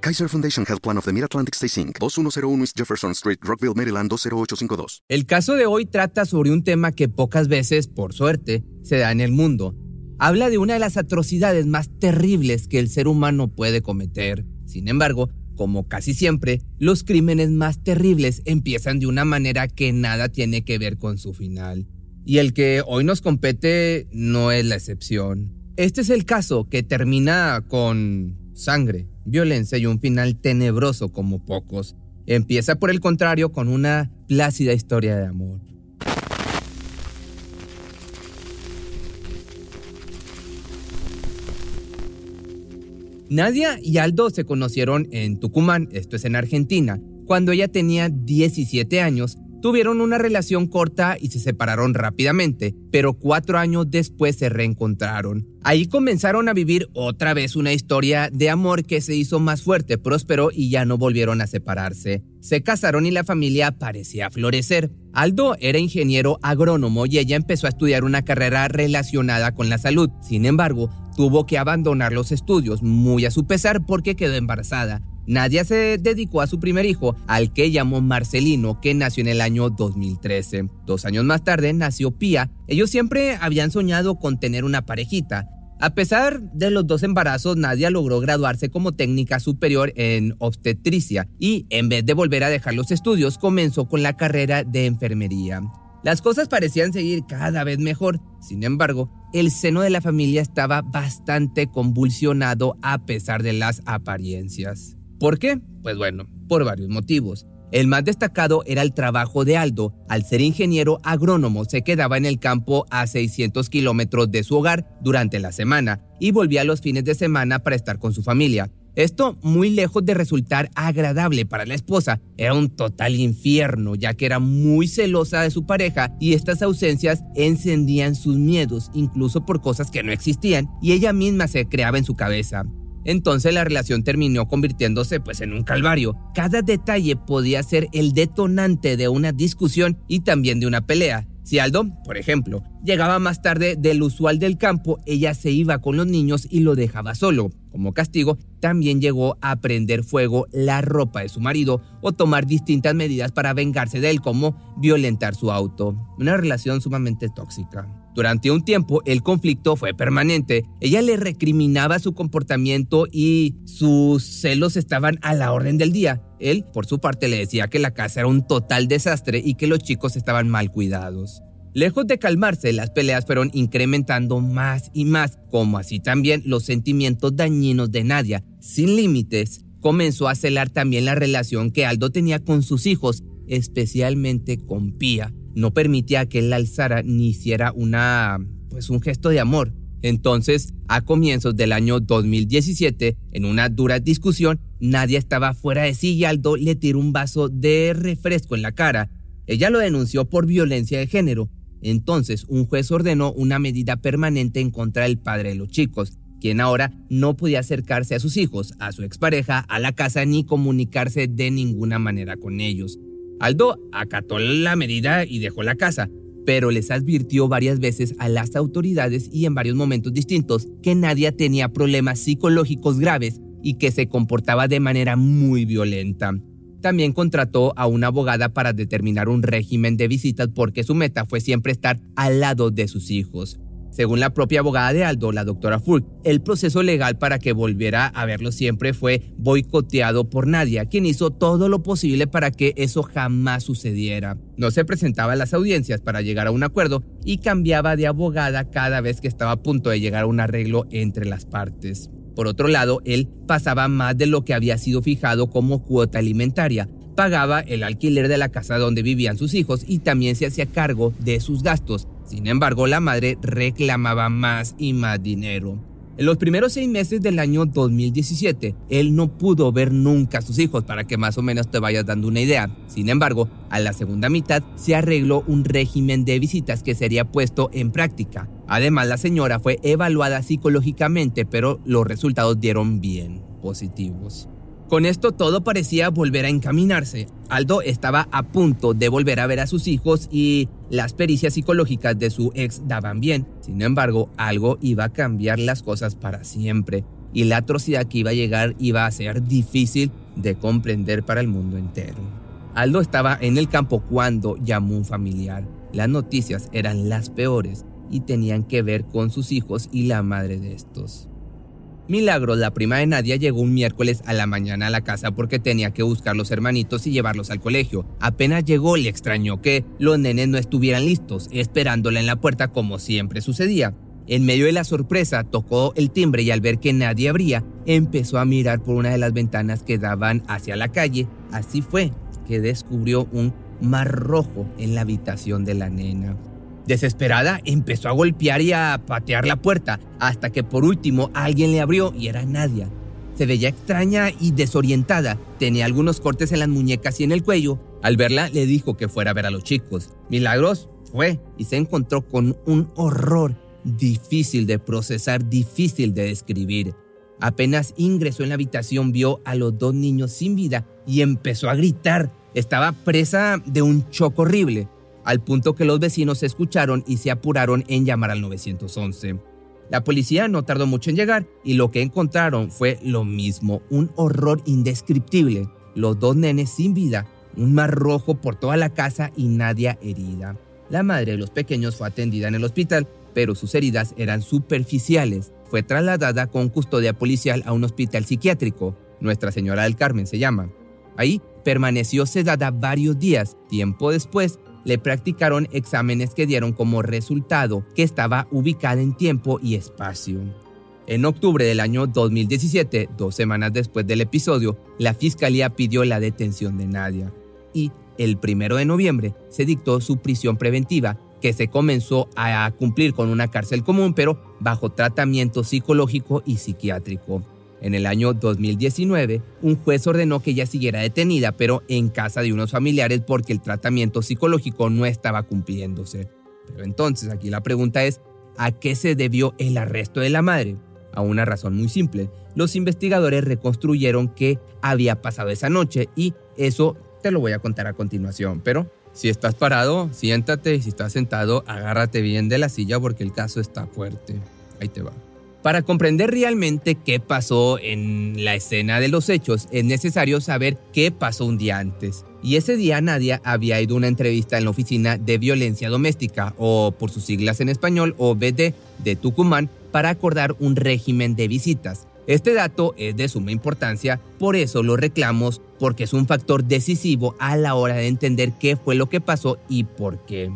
Kaiser Foundation Health Plan of the Mid-Atlantic Stay Inc., 2101 East Jefferson Street, Rockville, Maryland 20852. El caso de hoy trata sobre un tema que pocas veces, por suerte, se da en el mundo. Habla de una de las atrocidades más terribles que el ser humano puede cometer. Sin embargo, como casi siempre, los crímenes más terribles empiezan de una manera que nada tiene que ver con su final. Y el que hoy nos compete no es la excepción. Este es el caso que termina con sangre, violencia y un final tenebroso como pocos. Empieza por el contrario con una plácida historia de amor. Nadia y Aldo se conocieron en Tucumán, esto es en Argentina, cuando ella tenía 17 años Tuvieron una relación corta y se separaron rápidamente, pero cuatro años después se reencontraron. Ahí comenzaron a vivir otra vez una historia de amor que se hizo más fuerte, próspero y ya no volvieron a separarse. Se casaron y la familia parecía florecer. Aldo era ingeniero agrónomo y ella empezó a estudiar una carrera relacionada con la salud. Sin embargo, tuvo que abandonar los estudios, muy a su pesar porque quedó embarazada. Nadia se dedicó a su primer hijo, al que llamó Marcelino, que nació en el año 2013. Dos años más tarde nació Pía. Ellos siempre habían soñado con tener una parejita. A pesar de los dos embarazos, Nadia logró graduarse como técnica superior en obstetricia y, en vez de volver a dejar los estudios, comenzó con la carrera de enfermería. Las cosas parecían seguir cada vez mejor, sin embargo, el seno de la familia estaba bastante convulsionado a pesar de las apariencias. ¿Por qué? Pues bueno, por varios motivos. El más destacado era el trabajo de Aldo. Al ser ingeniero agrónomo, se quedaba en el campo a 600 kilómetros de su hogar durante la semana y volvía los fines de semana para estar con su familia. Esto, muy lejos de resultar agradable para la esposa, era un total infierno, ya que era muy celosa de su pareja y estas ausencias encendían sus miedos, incluso por cosas que no existían, y ella misma se creaba en su cabeza. Entonces la relación terminó convirtiéndose pues en un calvario. Cada detalle podía ser el detonante de una discusión y también de una pelea. Si Aldo, por ejemplo, llegaba más tarde del usual del campo, ella se iba con los niños y lo dejaba solo. Como castigo, también llegó a prender fuego la ropa de su marido o tomar distintas medidas para vengarse de él, como violentar su auto. Una relación sumamente tóxica. Durante un tiempo el conflicto fue permanente. Ella le recriminaba su comportamiento y sus celos estaban a la orden del día. Él, por su parte, le decía que la casa era un total desastre y que los chicos estaban mal cuidados. Lejos de calmarse, las peleas fueron incrementando más y más, como así también los sentimientos dañinos de Nadia. Sin límites, comenzó a celar también la relación que Aldo tenía con sus hijos, especialmente con Pía no permitía que él la alzara ni hiciera una, pues un gesto de amor. Entonces, a comienzos del año 2017, en una dura discusión, Nadia estaba fuera de sí y Aldo le tiró un vaso de refresco en la cara. Ella lo denunció por violencia de género. Entonces, un juez ordenó una medida permanente en contra del padre de los chicos, quien ahora no podía acercarse a sus hijos, a su expareja, a la casa ni comunicarse de ninguna manera con ellos. Aldo acató la medida y dejó la casa, pero les advirtió varias veces a las autoridades y en varios momentos distintos que Nadia tenía problemas psicológicos graves y que se comportaba de manera muy violenta. También contrató a una abogada para determinar un régimen de visitas porque su meta fue siempre estar al lado de sus hijos. Según la propia abogada de Aldo, la doctora Fulk, el proceso legal para que volviera a verlo siempre fue boicoteado por Nadia, quien hizo todo lo posible para que eso jamás sucediera. No se presentaba a las audiencias para llegar a un acuerdo y cambiaba de abogada cada vez que estaba a punto de llegar a un arreglo entre las partes. Por otro lado, él pasaba más de lo que había sido fijado como cuota alimentaria, pagaba el alquiler de la casa donde vivían sus hijos y también se hacía cargo de sus gastos. Sin embargo, la madre reclamaba más y más dinero. En los primeros seis meses del año 2017, él no pudo ver nunca a sus hijos para que más o menos te vayas dando una idea. Sin embargo, a la segunda mitad se arregló un régimen de visitas que sería puesto en práctica. Además, la señora fue evaluada psicológicamente, pero los resultados dieron bien positivos. Con esto todo parecía volver a encaminarse. Aldo estaba a punto de volver a ver a sus hijos y las pericias psicológicas de su ex daban bien. Sin embargo, algo iba a cambiar las cosas para siempre y la atrocidad que iba a llegar iba a ser difícil de comprender para el mundo entero. Aldo estaba en el campo cuando llamó un familiar. Las noticias eran las peores y tenían que ver con sus hijos y la madre de estos. Milagros, la prima de Nadia, llegó un miércoles a la mañana a la casa porque tenía que buscar los hermanitos y llevarlos al colegio. Apenas llegó, le extrañó que los nenes no estuvieran listos, esperándola en la puerta como siempre sucedía. En medio de la sorpresa, tocó el timbre y al ver que nadie abría, empezó a mirar por una de las ventanas que daban hacia la calle. Así fue que descubrió un mar rojo en la habitación de la nena. Desesperada, empezó a golpear y a patear la puerta, hasta que por último alguien le abrió y era Nadia. Se veía extraña y desorientada, tenía algunos cortes en las muñecas y en el cuello. Al verla, le dijo que fuera a ver a los chicos. Milagros fue y se encontró con un horror difícil de procesar, difícil de describir. Apenas ingresó en la habitación, vio a los dos niños sin vida y empezó a gritar. Estaba presa de un choque horrible al punto que los vecinos se escucharon y se apuraron en llamar al 911. La policía no tardó mucho en llegar y lo que encontraron fue lo mismo, un horror indescriptible, los dos nenes sin vida, un mar rojo por toda la casa y nadie herida. La madre de los pequeños fue atendida en el hospital, pero sus heridas eran superficiales. Fue trasladada con custodia policial a un hospital psiquiátrico, Nuestra Señora del Carmen se llama. Ahí permaneció sedada varios días. Tiempo después, le practicaron exámenes que dieron como resultado que estaba ubicada en tiempo y espacio. En octubre del año 2017, dos semanas después del episodio, la fiscalía pidió la detención de Nadia y el primero de noviembre se dictó su prisión preventiva que se comenzó a cumplir con una cárcel común pero bajo tratamiento psicológico y psiquiátrico. En el año 2019, un juez ordenó que ella siguiera detenida, pero en casa de unos familiares porque el tratamiento psicológico no estaba cumpliéndose. Pero entonces aquí la pregunta es, ¿a qué se debió el arresto de la madre? A una razón muy simple. Los investigadores reconstruyeron qué había pasado esa noche y eso te lo voy a contar a continuación, pero si estás parado, siéntate y si estás sentado, agárrate bien de la silla porque el caso está fuerte. Ahí te va. Para comprender realmente qué pasó en la escena de los hechos, es necesario saber qué pasó un día antes. Y ese día Nadia había ido a una entrevista en la oficina de violencia doméstica, o por sus siglas en español, OBD, de Tucumán, para acordar un régimen de visitas. Este dato es de suma importancia, por eso lo reclamos, porque es un factor decisivo a la hora de entender qué fue lo que pasó y por qué.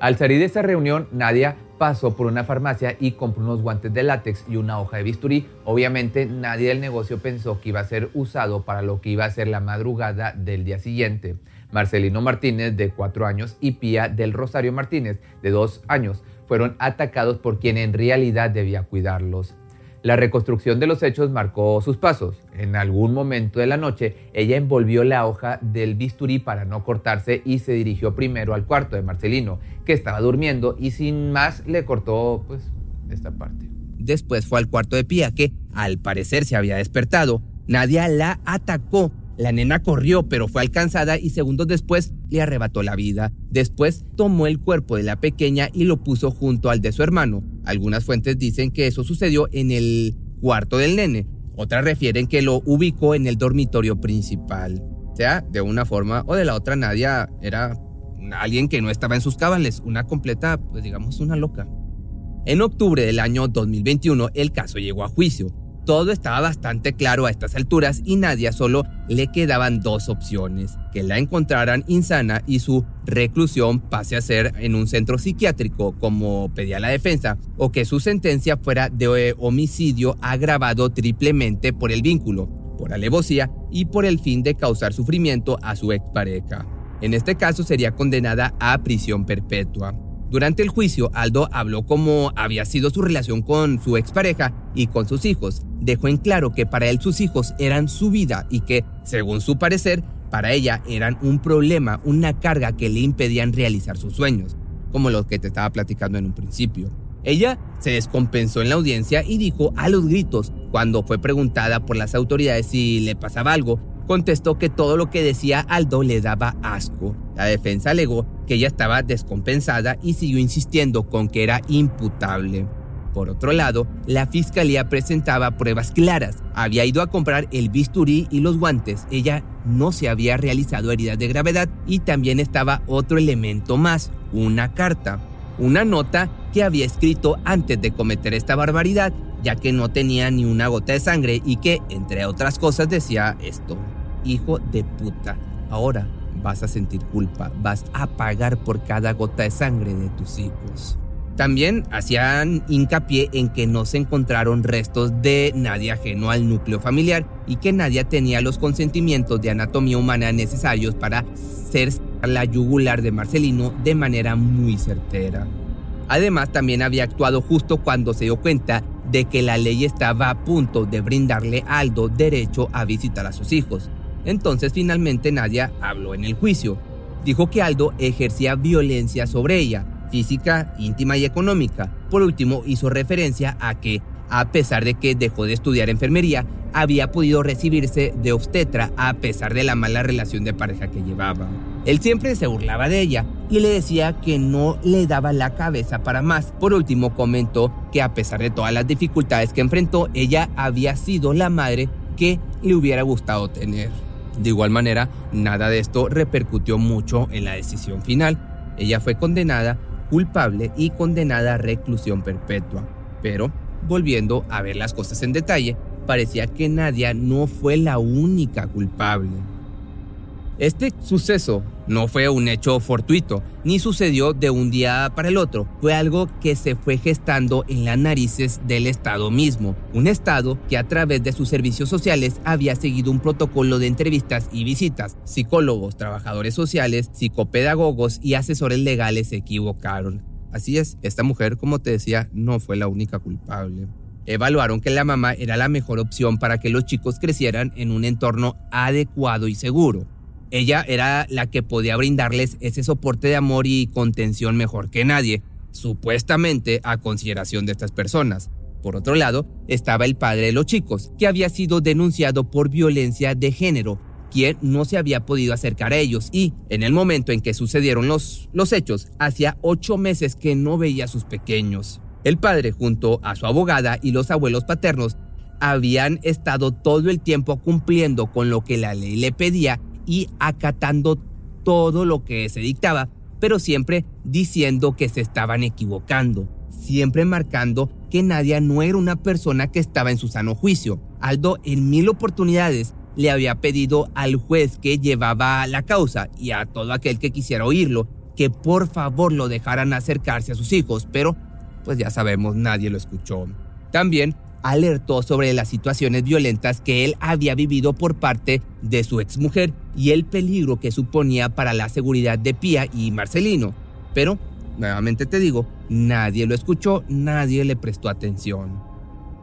Al salir de esa reunión, Nadia pasó por una farmacia y compró unos guantes de látex y una hoja de bisturí. Obviamente nadie del negocio pensó que iba a ser usado para lo que iba a ser la madrugada del día siguiente. Marcelino Martínez, de cuatro años, y Pía del Rosario Martínez, de dos años, fueron atacados por quien en realidad debía cuidarlos. La reconstrucción de los hechos marcó sus pasos. En algún momento de la noche, ella envolvió la hoja del bisturí para no cortarse y se dirigió primero al cuarto de Marcelino, que estaba durmiendo, y sin más le cortó pues esta parte. Después fue al cuarto de Pía, que al parecer se había despertado. Nadia la atacó La nena corrió, pero fue alcanzada y segundos después le arrebató la vida. Después tomó el cuerpo de la pequeña y lo puso junto al de su hermano. Algunas fuentes dicen que eso sucedió en el cuarto del nene. Otras refieren que lo ubicó en el dormitorio principal. O sea, de una forma o de la otra, Nadia era alguien que no estaba en sus cabales, una completa, pues digamos, una loca. En octubre del año 2021, el caso llegó a juicio. Todo estaba bastante claro a estas alturas y Nadia solo le quedaban dos opciones, que la encontraran insana y su reclusión pase a ser en un centro psiquiátrico como pedía la defensa, o que su sentencia fuera de homicidio agravado triplemente por el vínculo, por alevosía y por el fin de causar sufrimiento a su expareja. En este caso sería condenada a prisión perpetua. Durante el juicio, Aldo habló cómo había sido su relación con su expareja y con sus hijos. Dejó en claro que para él sus hijos eran su vida y que, según su parecer, para ella eran un problema, una carga que le impedían realizar sus sueños, como los que te estaba platicando en un principio. Ella se descompensó en la audiencia y dijo a los gritos, cuando fue preguntada por las autoridades si le pasaba algo, contestó que todo lo que decía Aldo le daba asco. La defensa alegó que ella estaba descompensada y siguió insistiendo con que era imputable. Por otro lado, la fiscalía presentaba pruebas claras. Había ido a comprar el bisturí y los guantes. Ella no se había realizado heridas de gravedad y también estaba otro elemento más, una carta. Una nota que había escrito antes de cometer esta barbaridad, ya que no tenía ni una gota de sangre y que, entre otras cosas, decía esto hijo de puta. Ahora vas a sentir culpa, vas a pagar por cada gota de sangre de tus hijos. También hacían hincapié en que no se encontraron restos de nadie ajeno al núcleo familiar y que nadie tenía los consentimientos de anatomía humana necesarios para ser la yugular de Marcelino de manera muy certera. Además, también había actuado justo cuando se dio cuenta de que la ley estaba a punto de brindarle a Aldo derecho a visitar a sus hijos. Entonces finalmente Nadia habló en el juicio. Dijo que Aldo ejercía violencia sobre ella, física, íntima y económica. Por último, hizo referencia a que, a pesar de que dejó de estudiar enfermería, había podido recibirse de obstetra a pesar de la mala relación de pareja que llevaba. Él siempre se burlaba de ella y le decía que no le daba la cabeza para más. Por último, comentó que a pesar de todas las dificultades que enfrentó, ella había sido la madre que le hubiera gustado tener. De igual manera, nada de esto repercutió mucho en la decisión final. Ella fue condenada culpable y condenada a reclusión perpetua. Pero, volviendo a ver las cosas en detalle, parecía que Nadia no fue la única culpable. Este suceso no fue un hecho fortuito, ni sucedió de un día para el otro. Fue algo que se fue gestando en las narices del Estado mismo. Un Estado que a través de sus servicios sociales había seguido un protocolo de entrevistas y visitas. Psicólogos, trabajadores sociales, psicopedagogos y asesores legales se equivocaron. Así es, esta mujer, como te decía, no fue la única culpable. Evaluaron que la mamá era la mejor opción para que los chicos crecieran en un entorno adecuado y seguro. Ella era la que podía brindarles ese soporte de amor y contención mejor que nadie, supuestamente a consideración de estas personas. Por otro lado, estaba el padre de los chicos, que había sido denunciado por violencia de género, quien no se había podido acercar a ellos y, en el momento en que sucedieron los, los hechos, hacía ocho meses que no veía a sus pequeños. El padre, junto a su abogada y los abuelos paternos, habían estado todo el tiempo cumpliendo con lo que la ley le pedía y acatando todo lo que se dictaba, pero siempre diciendo que se estaban equivocando, siempre marcando que Nadia no era una persona que estaba en su sano juicio. Aldo en mil oportunidades le había pedido al juez que llevaba la causa y a todo aquel que quisiera oírlo que por favor lo dejaran acercarse a sus hijos, pero pues ya sabemos, nadie lo escuchó. También alertó sobre las situaciones violentas que él había vivido por parte de su exmujer y el peligro que suponía para la seguridad de Pía y Marcelino. Pero, nuevamente te digo, nadie lo escuchó, nadie le prestó atención.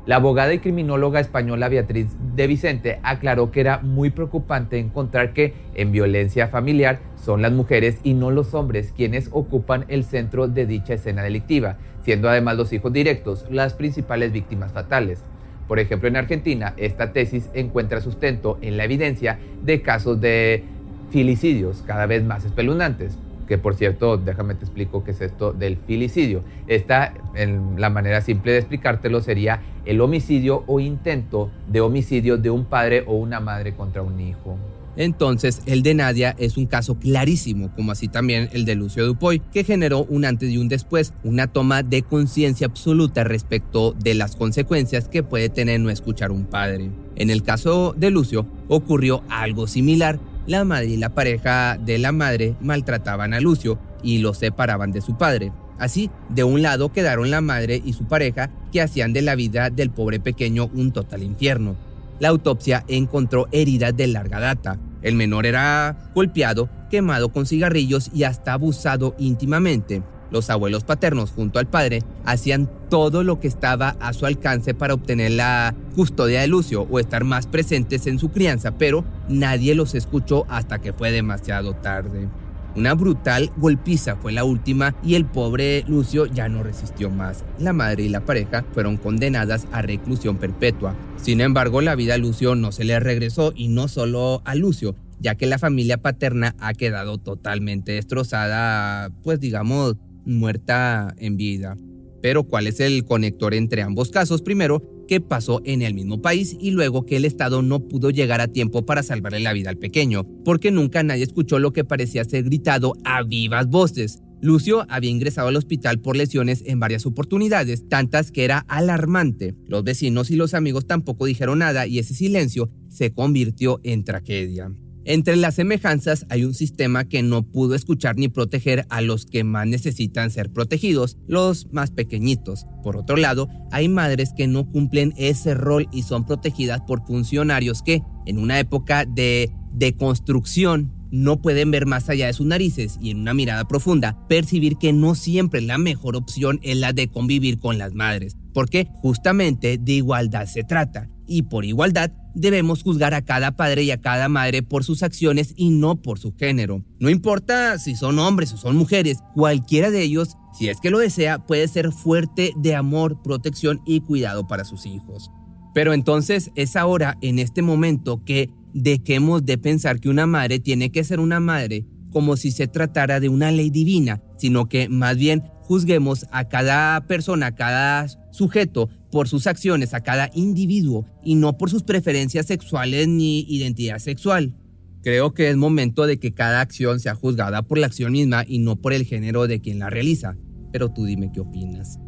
La abogada y criminóloga española Beatriz de Vicente aclaró que era muy preocupante encontrar que en violencia familiar son las mujeres y no los hombres quienes ocupan el centro de dicha escena delictiva, siendo además los hijos directos las principales víctimas fatales. Por ejemplo, en Argentina, esta tesis encuentra sustento en la evidencia de casos de filicidios cada vez más espeluznantes que por cierto, déjame te explico qué es esto del filicidio. Esta, en la manera simple de explicártelo, sería el homicidio o intento de homicidio de un padre o una madre contra un hijo. Entonces, el de Nadia es un caso clarísimo, como así también el de Lucio Dupoy, que generó un antes y un después, una toma de conciencia absoluta respecto de las consecuencias que puede tener no escuchar un padre. En el caso de Lucio, ocurrió algo similar, la madre y la pareja de la madre maltrataban a Lucio y lo separaban de su padre. Así, de un lado quedaron la madre y su pareja que hacían de la vida del pobre pequeño un total infierno. La autopsia encontró heridas de larga data. El menor era golpeado, quemado con cigarrillos y hasta abusado íntimamente. Los abuelos paternos junto al padre hacían todo lo que estaba a su alcance para obtener la custodia de Lucio o estar más presentes en su crianza, pero nadie los escuchó hasta que fue demasiado tarde. Una brutal golpiza fue la última y el pobre Lucio ya no resistió más. La madre y la pareja fueron condenadas a reclusión perpetua. Sin embargo, la vida a Lucio no se le regresó y no solo a Lucio, ya que la familia paterna ha quedado totalmente destrozada, pues digamos, muerta en vida. Pero ¿cuál es el conector entre ambos casos? Primero, que pasó en el mismo país y luego que el Estado no pudo llegar a tiempo para salvarle la vida al pequeño, porque nunca nadie escuchó lo que parecía ser gritado a vivas voces. Lucio había ingresado al hospital por lesiones en varias oportunidades, tantas que era alarmante. Los vecinos y los amigos tampoco dijeron nada y ese silencio se convirtió en tragedia. Entre las semejanzas hay un sistema que no pudo escuchar ni proteger a los que más necesitan ser protegidos, los más pequeñitos. Por otro lado, hay madres que no cumplen ese rol y son protegidas por funcionarios que, en una época de deconstrucción, no pueden ver más allá de sus narices y en una mirada profunda percibir que no siempre la mejor opción es la de convivir con las madres, porque justamente de igualdad se trata y por igualdad debemos juzgar a cada padre y a cada madre por sus acciones y no por su género. No importa si son hombres o son mujeres, cualquiera de ellos, si es que lo desea, puede ser fuerte de amor, protección y cuidado para sus hijos. Pero entonces es ahora, en este momento, que dejemos de pensar que una madre tiene que ser una madre como si se tratara de una ley divina, sino que más bien juzguemos a cada persona, a cada sujeto por sus acciones, a cada individuo y no por sus preferencias sexuales ni identidad sexual. Creo que es momento de que cada acción sea juzgada por la acción misma y no por el género de quien la realiza. Pero tú dime qué opinas.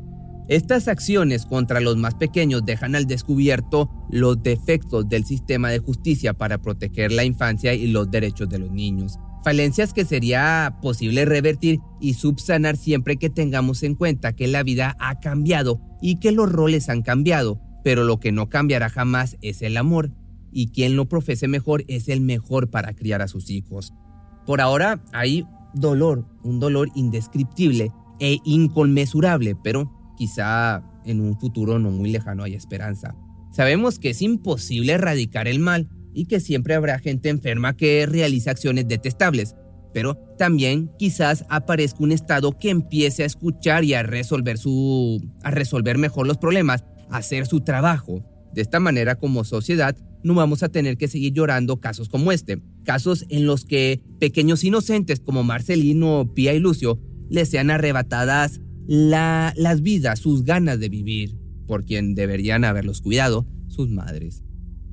Estas acciones contra los más pequeños dejan al descubierto los defectos del sistema de justicia para proteger la infancia y los derechos de los niños falencias que sería posible revertir y subsanar siempre que tengamos en cuenta que la vida ha cambiado y que los roles han cambiado, pero lo que no cambiará jamás es el amor, y quien lo profese mejor es el mejor para criar a sus hijos. Por ahora hay dolor, un dolor indescriptible e inconmensurable, pero quizá en un futuro no muy lejano hay esperanza. Sabemos que es imposible erradicar el mal, y que siempre habrá gente enferma que realiza acciones detestables, pero también quizás aparezca un estado que empiece a escuchar y a resolver su a resolver mejor los problemas, a hacer su trabajo. De esta manera como sociedad no vamos a tener que seguir llorando casos como este, casos en los que pequeños inocentes como Marcelino, Pía y Lucio les sean arrebatadas las vidas, sus ganas de vivir, por quien deberían haberlos cuidado, sus madres.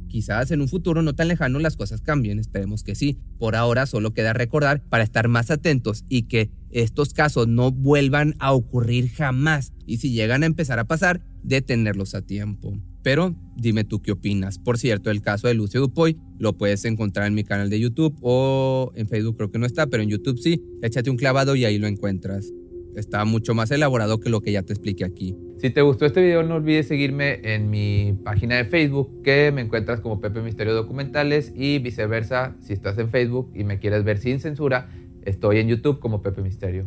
Quizás en un futuro no tan lejano las cosas cambien, esperemos que sí. Por ahora solo queda recordar para estar más atentos y que estos casos no vuelvan a ocurrir jamás y si llegan a empezar a pasar, detenerlos a tiempo. Pero dime tú qué opinas. Por cierto, el caso de Lucio Dupoy lo puedes encontrar en mi canal de YouTube o en Facebook creo que no está, pero en YouTube sí. Échate un clavado y ahí lo encuentras. Está mucho más elaborado que lo que ya te expliqué aquí. Si te gustó este video no olvides seguirme en mi página de Facebook que me encuentras como Pepe Misterio Documentales y viceversa si estás en Facebook y me quieres ver sin censura estoy en YouTube como Pepe Misterio.